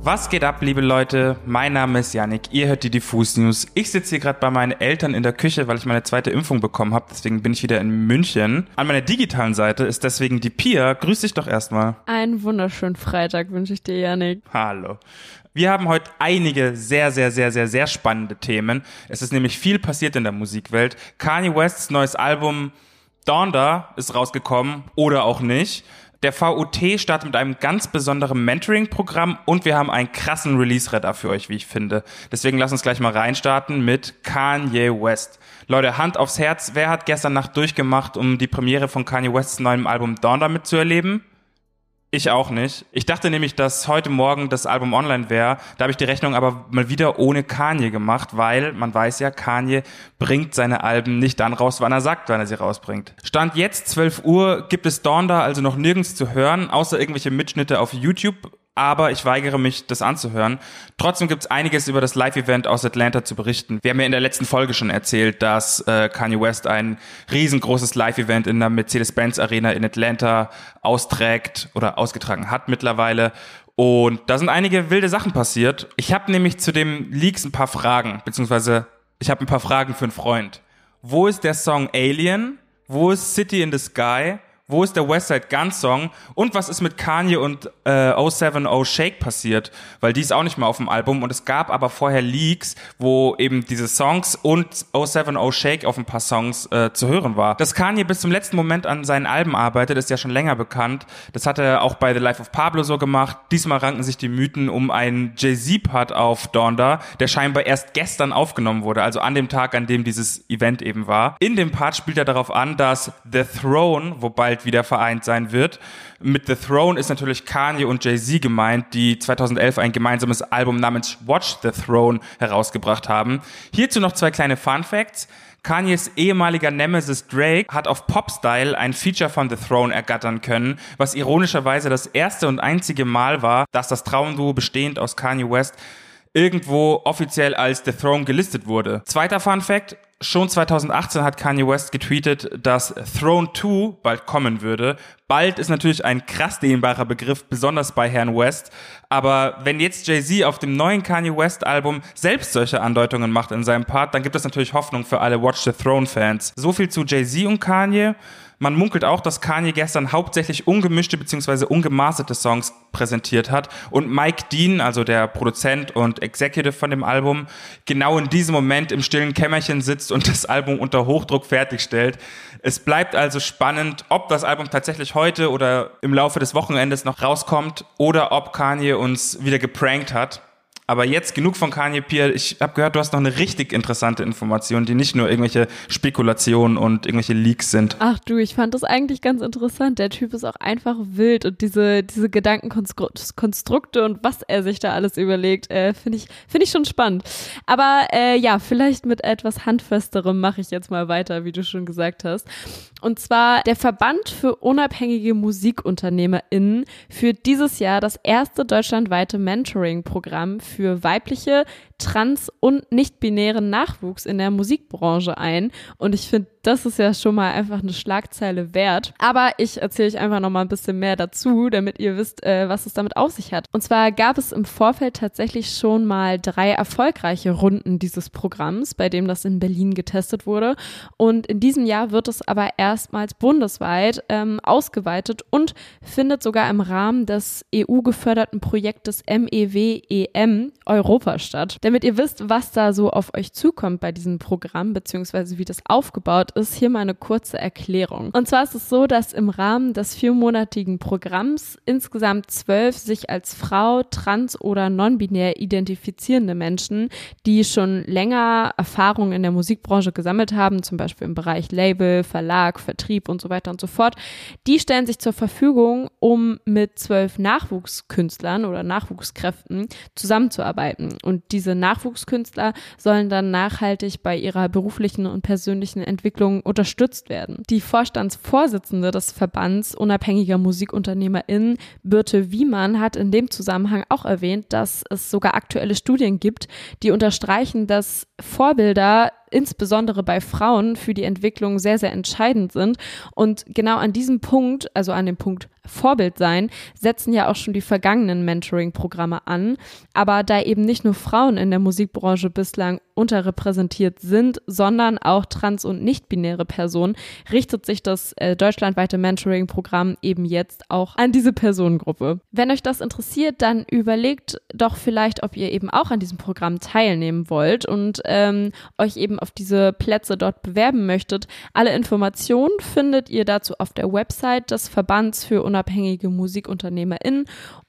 Was geht ab, liebe Leute? Mein Name ist Yannick, ihr hört die Diffus News. Ich sitze hier gerade bei meinen Eltern in der Küche, weil ich meine zweite Impfung bekommen habe, deswegen bin ich wieder in München. An meiner digitalen Seite ist deswegen die Pia. Grüß dich doch erstmal. Einen wunderschönen Freitag wünsche ich dir, Yannick. Hallo. Wir haben heute einige sehr, sehr, sehr, sehr, sehr spannende Themen. Es ist nämlich viel passiert in der Musikwelt. Kanye Wests neues Album Donda ist rausgekommen oder auch nicht. Der VUT startet mit einem ganz besonderen Mentoring-Programm und wir haben einen krassen Release-Radar für euch, wie ich finde. Deswegen lasst uns gleich mal reinstarten mit Kanye West. Leute, Hand aufs Herz, wer hat gestern Nacht durchgemacht, um die Premiere von Kanye Wests neuem Album Dawn mitzuerleben? Ich auch nicht. Ich dachte nämlich, dass heute Morgen das Album online wäre. Da habe ich die Rechnung aber mal wieder ohne Kanye gemacht, weil man weiß ja, Kanye bringt seine Alben nicht dann raus, wann er sagt, wann er sie rausbringt. Stand jetzt 12 Uhr, gibt es Dawn da also noch nirgends zu hören, außer irgendwelche Mitschnitte auf YouTube aber ich weigere mich, das anzuhören. Trotzdem gibt es einiges über das Live-Event aus Atlanta zu berichten. Wir haben ja in der letzten Folge schon erzählt, dass äh, Kanye West ein riesengroßes Live-Event in der Mercedes-Benz Arena in Atlanta austrägt oder ausgetragen hat mittlerweile. Und da sind einige wilde Sachen passiert. Ich habe nämlich zu dem Leaks ein paar Fragen, beziehungsweise ich habe ein paar Fragen für einen Freund. Wo ist der Song Alien? Wo ist City in the Sky? Wo ist der Westside Gun Song? Und was ist mit Kanye und äh, 070 Shake passiert? Weil die ist auch nicht mehr auf dem Album. Und es gab aber vorher Leaks, wo eben diese Songs und 070 Shake auf ein paar Songs äh, zu hören war. Dass Kanye bis zum letzten Moment an seinen Alben arbeitet, ist ja schon länger bekannt. Das hat er auch bei The Life of Pablo so gemacht. Diesmal ranken sich die Mythen um einen Jay-Z-Part auf Donda, der scheinbar erst gestern aufgenommen wurde, also an dem Tag, an dem dieses Event eben war. In dem Part spielt er darauf an, dass The Throne, wobei bald wieder vereint sein wird. Mit The Throne ist natürlich Kanye und Jay-Z gemeint, die 2011 ein gemeinsames Album namens Watch the Throne herausgebracht haben. Hierzu noch zwei kleine Fun Facts. Kanyes ehemaliger Nemesis Drake hat auf Popstyle ein Feature von The Throne ergattern können, was ironischerweise das erste und einzige Mal war, dass das Traumduo bestehend aus Kanye West irgendwo offiziell als The Throne gelistet wurde. Zweiter Fun Fact, Schon 2018 hat Kanye West getweetet, dass Throne 2 bald kommen würde. Bald ist natürlich ein krass dehnbarer Begriff, besonders bei Herrn West. Aber wenn jetzt Jay-Z auf dem neuen Kanye West Album selbst solche Andeutungen macht in seinem Part, dann gibt es natürlich Hoffnung für alle Watch the Throne Fans. So viel zu Jay-Z und Kanye. Man munkelt auch, dass Kanye gestern hauptsächlich ungemischte bzw. ungemasterte Songs präsentiert hat und Mike Dean, also der Produzent und Executive von dem Album, genau in diesem Moment im stillen Kämmerchen sitzt und das Album unter Hochdruck fertigstellt. Es bleibt also spannend, ob das Album tatsächlich heute oder im Laufe des Wochenendes noch rauskommt oder ob Kanye uns wieder geprankt hat. Aber jetzt genug von Kanye Pierre. Ich habe gehört, du hast noch eine richtig interessante Information, die nicht nur irgendwelche Spekulationen und irgendwelche Leaks sind. Ach du, ich fand das eigentlich ganz interessant. Der Typ ist auch einfach wild und diese, diese Gedankenkonstrukte und was er sich da alles überlegt, äh, finde ich, finde ich schon spannend. Aber äh, ja, vielleicht mit etwas Handfesterem mache ich jetzt mal weiter, wie du schon gesagt hast. Und zwar der Verband für unabhängige MusikunternehmerInnen führt dieses Jahr das erste deutschlandweite Mentoring-Programm weibliche, trans- und nicht-binären Nachwuchs in der Musikbranche ein. Und ich finde, das ist ja schon mal einfach eine Schlagzeile wert. Aber ich erzähle euch einfach noch mal ein bisschen mehr dazu, damit ihr wisst, äh, was es damit auf sich hat. Und zwar gab es im Vorfeld tatsächlich schon mal drei erfolgreiche Runden dieses Programms, bei dem das in Berlin getestet wurde. Und in diesem Jahr wird es aber erstmals bundesweit ähm, ausgeweitet und findet sogar im Rahmen des EU-geförderten Projektes MEW-EM Europa statt. Damit ihr wisst, was da so auf euch zukommt bei diesem Programm, beziehungsweise wie das aufgebaut ist, hier mal eine kurze Erklärung. Und zwar ist es so, dass im Rahmen des viermonatigen Programms insgesamt zwölf sich als Frau, trans oder non-binär identifizierende Menschen, die schon länger Erfahrung in der Musikbranche gesammelt haben, zum Beispiel im Bereich Label, Verlag, Vertrieb und so weiter und so fort, die stellen sich zur Verfügung, um mit zwölf Nachwuchskünstlern oder Nachwuchskräften zusammenzuarbeiten. Und diese Nachwuchskünstler sollen dann nachhaltig bei ihrer beruflichen und persönlichen Entwicklung unterstützt werden. Die Vorstandsvorsitzende des Verbands unabhängiger MusikunternehmerInnen, Birte Wiemann, hat in dem Zusammenhang auch erwähnt, dass es sogar aktuelle Studien gibt, die unterstreichen, dass Vorbilder insbesondere bei Frauen für die Entwicklung sehr, sehr entscheidend sind. Und genau an diesem Punkt, also an dem Punkt Vorbild sein, setzen ja auch schon die vergangenen Mentoring-Programme an. Aber da eben nicht nur Frauen in der Musikbranche bislang unterrepräsentiert sind, sondern auch trans- und nicht-binäre Personen, richtet sich das äh, deutschlandweite Mentoring-Programm eben jetzt auch an diese Personengruppe. Wenn euch das interessiert, dann überlegt doch vielleicht, ob ihr eben auch an diesem Programm teilnehmen wollt und ähm, euch eben auf diese Plätze dort bewerben möchtet. Alle Informationen findet ihr dazu auf der Website des Verbands für unabhängige MusikunternehmerInnen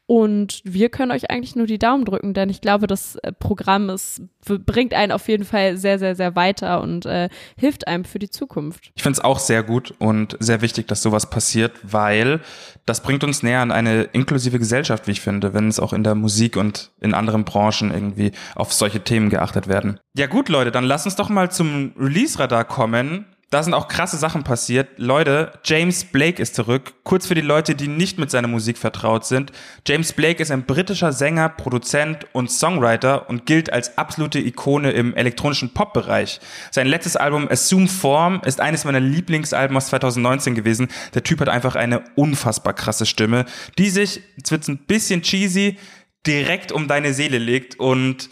und wir können euch eigentlich nur die Daumen drücken, denn ich glaube, das äh, Programm ist, bringt einen auf jeden Fall sehr, sehr, sehr weiter und äh, hilft einem für die Zukunft. Ich finde es auch sehr gut und sehr wichtig, dass sowas passiert, weil das bringt uns näher an eine inklusive Gesellschaft, wie ich finde, wenn es auch in der Musik und in anderen Branchen irgendwie auf solche Themen geachtet werden. Ja gut, Leute, dann lass uns doch mal zum Release-Radar kommen da sind auch krasse Sachen passiert. Leute, James Blake ist zurück. Kurz für die Leute, die nicht mit seiner Musik vertraut sind. James Blake ist ein britischer Sänger, Produzent und Songwriter und gilt als absolute Ikone im elektronischen Pop-Bereich. Sein letztes Album Assume Form ist eines meiner Lieblingsalben aus 2019 gewesen. Der Typ hat einfach eine unfassbar krasse Stimme, die sich, jetzt wird's ein bisschen cheesy, direkt um deine Seele legt und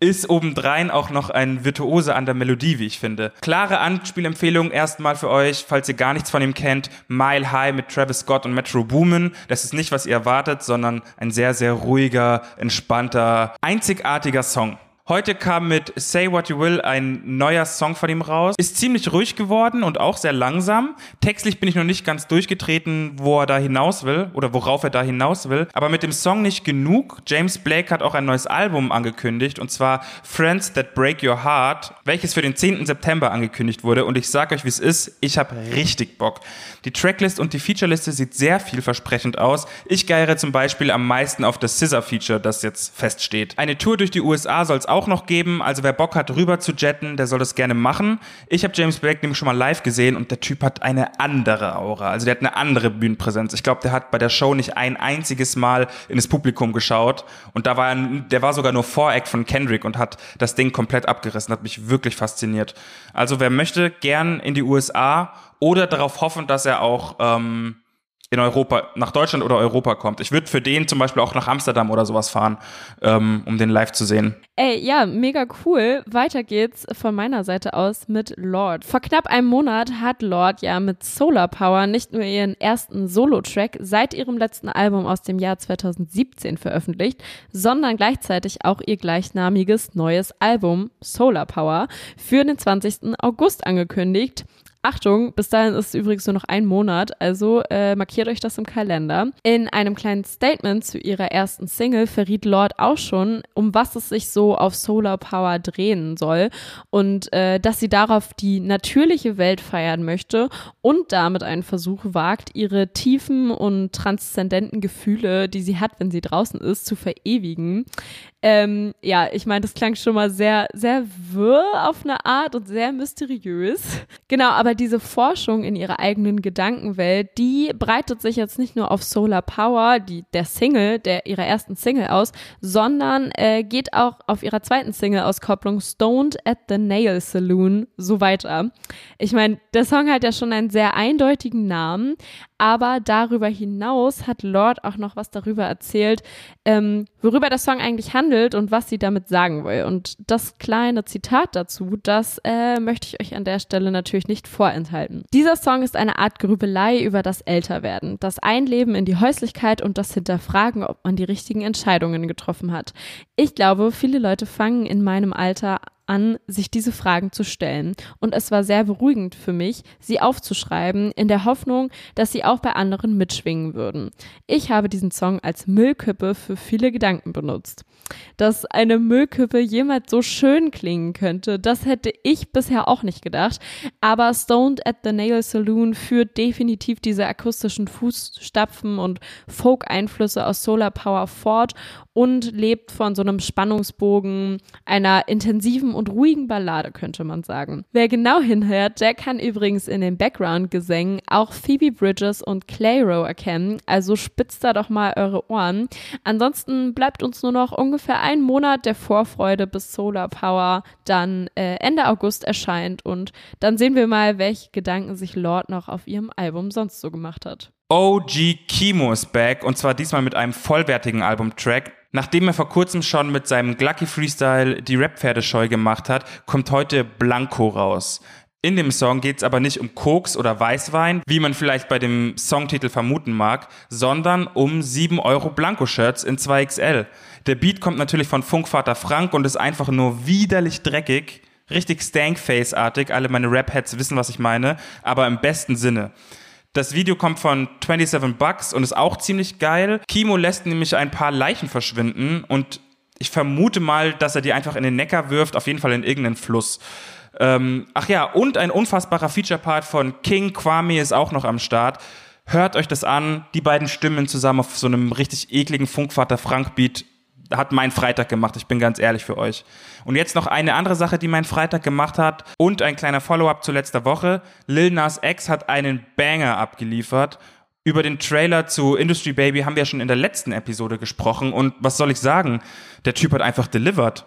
ist obendrein auch noch ein Virtuose an der Melodie, wie ich finde. Klare Anspielempfehlung erstmal für euch, falls ihr gar nichts von ihm kennt. Mile High mit Travis Scott und Metro Boomin. Das ist nicht, was ihr erwartet, sondern ein sehr, sehr ruhiger, entspannter, einzigartiger Song. Heute kam mit Say What You Will ein neuer Song von ihm raus. Ist ziemlich ruhig geworden und auch sehr langsam. Textlich bin ich noch nicht ganz durchgetreten, wo er da hinaus will oder worauf er da hinaus will. Aber mit dem Song nicht genug. James Blake hat auch ein neues Album angekündigt und zwar Friends That Break Your Heart, welches für den 10. September angekündigt wurde. Und ich sag euch, wie es ist. Ich habe richtig Bock. Die Tracklist und die Featureliste sieht sehr vielversprechend aus. Ich geiere zum Beispiel am meisten auf das Scissor-Feature, das jetzt feststeht. Eine Tour durch die USA soll es auch noch geben. Also wer Bock hat, rüber zu jetten, der soll das gerne machen. Ich habe James Blake nämlich schon mal live gesehen und der Typ hat eine andere Aura. Also der hat eine andere Bühnenpräsenz. Ich glaube, der hat bei der Show nicht ein einziges Mal in das Publikum geschaut. Und da war er, der war sogar nur Voract von Kendrick und hat das Ding komplett abgerissen. Hat mich wirklich fasziniert. Also wer möchte, gern in die USA oder darauf hoffen, dass er auch ähm, in Europa, nach Deutschland oder Europa kommt. Ich würde für den zum Beispiel auch nach Amsterdam oder sowas fahren, ähm, um den live zu sehen. Ey, ja, mega cool. Weiter geht's von meiner Seite aus mit Lord. Vor knapp einem Monat hat Lord ja mit Solar Power nicht nur ihren ersten Solo-Track seit ihrem letzten Album aus dem Jahr 2017 veröffentlicht, sondern gleichzeitig auch ihr gleichnamiges neues Album Solar Power für den 20. August angekündigt. Achtung, bis dahin ist es übrigens nur noch ein Monat, also äh, markiert euch das im Kalender. In einem kleinen Statement zu ihrer ersten Single verriet Lord auch schon, um was es sich so auf Solar Power drehen soll und äh, dass sie darauf die natürliche Welt feiern möchte und damit einen Versuch wagt, ihre tiefen und transzendenten Gefühle, die sie hat, wenn sie draußen ist, zu verewigen. Ähm, ja, ich meine, das klang schon mal sehr, sehr wirr auf eine Art und sehr mysteriös. Genau, aber diese Forschung in ihrer eigenen Gedankenwelt, die breitet sich jetzt nicht nur auf Solar Power, die, der Single, der ihrer ersten Single aus, sondern äh, geht auch auf ihrer zweiten Single-Auskopplung Stoned at the Nail Saloon so weiter. Ich meine, der Song hat ja schon einen sehr eindeutigen Namen, aber darüber hinaus hat Lord auch noch was darüber erzählt, ähm, worüber der Song eigentlich handelt und was sie damit sagen will. Und das kleine Zitat dazu, das äh, möchte ich euch an der Stelle natürlich nicht vorenthalten. Dieser Song ist eine Art Grübelei über das Älterwerden, das Einleben in die Häuslichkeit und das Hinterfragen, ob man die richtigen Entscheidungen getroffen hat. Ich glaube, viele Leute fangen in meinem Alter an, sich diese Fragen zu stellen. Und es war sehr beruhigend für mich, sie aufzuschreiben, in der Hoffnung, dass sie auch bei anderen mitschwingen würden. Ich habe diesen Song als Müllkippe für viele Gedanken benutzt. Dass eine Müllkippe jemals so schön klingen könnte, das hätte ich bisher auch nicht gedacht. Aber Stoned at the Nail Saloon führt definitiv diese akustischen Fußstapfen und Folk-Einflüsse aus Solar Power fort und lebt von so einem Spannungsbogen, einer intensiven und ruhigen Ballade, könnte man sagen. Wer genau hinhört, der kann übrigens in den Background-Gesängen auch Phoebe Bridges und Clayro erkennen, also spitzt da doch mal eure Ohren. Ansonsten bleibt uns nur noch ungefähr ein Monat der Vorfreude, bis Solar Power dann äh, Ende August erscheint und dann sehen wir mal, welche Gedanken sich Lord noch auf ihrem Album sonst so gemacht hat. OG Kimo ist back und zwar diesmal mit einem vollwertigen Albumtrack. Nachdem er vor kurzem schon mit seinem Glucky Freestyle die Rap-Pferdescheu gemacht hat, kommt heute Blanco raus. In dem Song geht es aber nicht um Koks oder Weißwein, wie man vielleicht bei dem Songtitel vermuten mag, sondern um 7 Euro Blanco-Shirts in 2XL. Der Beat kommt natürlich von Funkvater Frank und ist einfach nur widerlich dreckig, richtig Stankface-artig. Alle meine Rap-Heads wissen, was ich meine, aber im besten Sinne. Das Video kommt von 27 Bucks und ist auch ziemlich geil. Kimo lässt nämlich ein paar Leichen verschwinden und ich vermute mal, dass er die einfach in den Neckar wirft, auf jeden Fall in irgendeinen Fluss. Ähm, ach ja, und ein unfassbarer Feature-Part von King Kwame ist auch noch am Start. Hört euch das an, die beiden Stimmen zusammen auf so einem richtig ekligen Funkvater Frank-Beat hat mein Freitag gemacht, ich bin ganz ehrlich für euch. Und jetzt noch eine andere Sache, die mein Freitag gemacht hat und ein kleiner Follow-up zu letzter Woche. Lil Nas X hat einen Banger abgeliefert. Über den Trailer zu Industry Baby haben wir ja schon in der letzten Episode gesprochen und was soll ich sagen? Der Typ hat einfach delivered.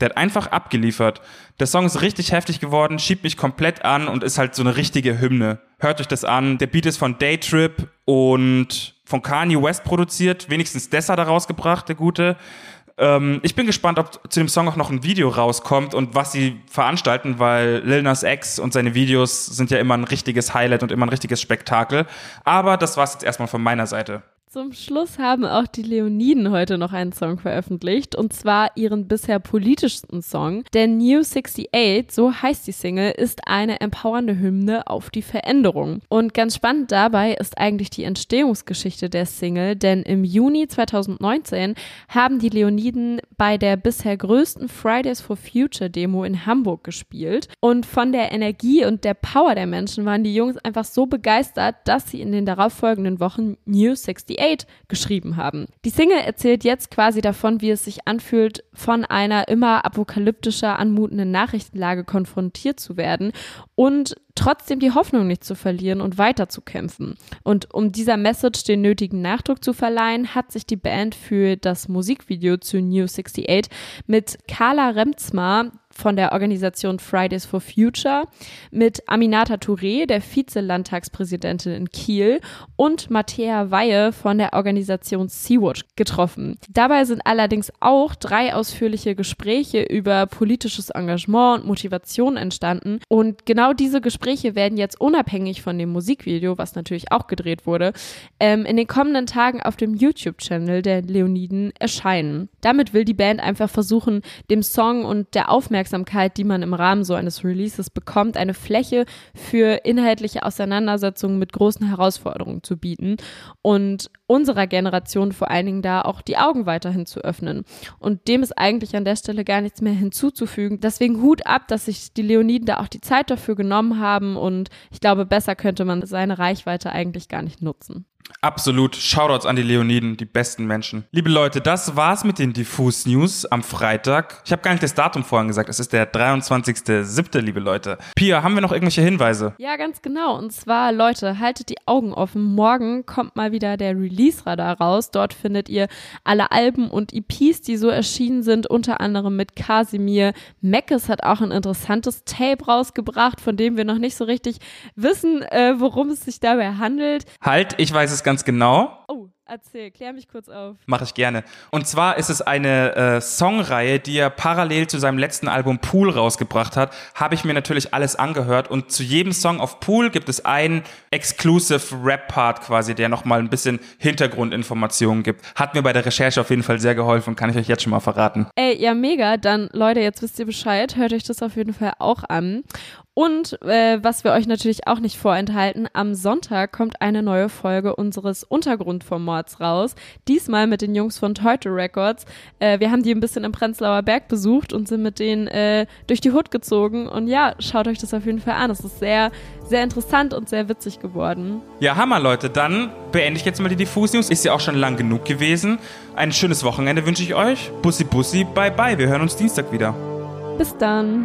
Der hat einfach abgeliefert. Der Song ist richtig heftig geworden, schiebt mich komplett an und ist halt so eine richtige Hymne. Hört euch das an. Der Beat ist von Daytrip und von Kanye West produziert. Wenigstens das hat er rausgebracht, der Gute. Ähm, ich bin gespannt, ob zu dem Song auch noch ein Video rauskommt und was sie veranstalten, weil Lil Nas X und seine Videos sind ja immer ein richtiges Highlight und immer ein richtiges Spektakel. Aber das war's jetzt erstmal von meiner Seite. Zum Schluss haben auch die Leoniden heute noch einen Song veröffentlicht und zwar ihren bisher politischsten Song. Der New 68, so heißt die Single, ist eine empowernde Hymne auf die Veränderung. Und ganz spannend dabei ist eigentlich die Entstehungsgeschichte der Single, denn im Juni 2019 haben die Leoniden bei der bisher größten Fridays for Future Demo in Hamburg gespielt und von der Energie und der Power der Menschen waren die Jungs einfach so begeistert, dass sie in den darauffolgenden Wochen New 68 geschrieben haben. Die Single erzählt jetzt quasi davon, wie es sich anfühlt, von einer immer apokalyptischer anmutenden Nachrichtenlage konfrontiert zu werden und trotzdem die Hoffnung nicht zu verlieren und weiterzukämpfen. Und um dieser Message den nötigen Nachdruck zu verleihen, hat sich die Band für das Musikvideo zu New 68 mit Carla Remzma von der Organisation Fridays for Future, mit Aminata Touré, der Vize-Landtagspräsidentin in Kiel, und Matthäa Weihe von der Organisation Sea-Watch getroffen. Dabei sind allerdings auch drei ausführliche Gespräche über politisches Engagement und Motivation entstanden. Und genau diese Gespräche werden jetzt unabhängig von dem Musikvideo, was natürlich auch gedreht wurde, ähm, in den kommenden Tagen auf dem YouTube-Channel der Leoniden erscheinen. Damit will die Band einfach versuchen, dem Song und der Aufmerksamkeit Aufmerksamkeit, die man im Rahmen so eines Releases bekommt, eine Fläche für inhaltliche Auseinandersetzungen mit großen Herausforderungen zu bieten und unserer Generation vor allen Dingen da auch die Augen weiterhin zu öffnen. Und dem ist eigentlich an der Stelle gar nichts mehr hinzuzufügen. Deswegen Hut ab, dass sich die Leoniden da auch die Zeit dafür genommen haben und ich glaube, besser könnte man seine Reichweite eigentlich gar nicht nutzen. Absolut. Shoutouts an die Leoniden, die besten Menschen. Liebe Leute, das war's mit den Diffus News am Freitag. Ich habe gar nicht das Datum vorhin gesagt. Es ist der 23.07., liebe Leute. Pia, haben wir noch irgendwelche Hinweise? Ja, ganz genau. Und zwar, Leute, haltet die Augen offen. Morgen kommt mal wieder der Release-Radar raus. Dort findet ihr alle Alben und EPs, die so erschienen sind, unter anderem mit Casimir. Meckes hat auch ein interessantes Tape rausgebracht, von dem wir noch nicht so richtig wissen, äh, worum es sich dabei handelt. Halt, ich weiß es es ganz genau. Oh, erzähl, klär mich kurz auf. Mache ich gerne. Und zwar ist es eine äh, Songreihe, die er parallel zu seinem letzten Album Pool rausgebracht hat. Habe ich mir natürlich alles angehört und zu jedem Song auf Pool gibt es einen Exclusive Rap-Part quasi, der nochmal ein bisschen Hintergrundinformationen gibt. Hat mir bei der Recherche auf jeden Fall sehr geholfen, kann ich euch jetzt schon mal verraten. Ey, ja, mega. Dann, Leute, jetzt wisst ihr Bescheid. Hört euch das auf jeden Fall auch an. Und äh, was wir euch natürlich auch nicht vorenthalten, am Sonntag kommt eine neue Folge unseres Untergrundformats raus. Diesmal mit den Jungs von Teute Records. Äh, wir haben die ein bisschen im Prenzlauer Berg besucht und sind mit denen äh, durch die Hut gezogen. Und ja, schaut euch das auf jeden Fall an. Es ist sehr, sehr interessant und sehr witzig geworden. Ja, Hammer, Leute. Dann beende ich jetzt mal die Diffus News. Ist ja auch schon lang genug gewesen. Ein schönes Wochenende wünsche ich euch. Bussi, bussi, bye, bye. Wir hören uns Dienstag wieder. Bis dann.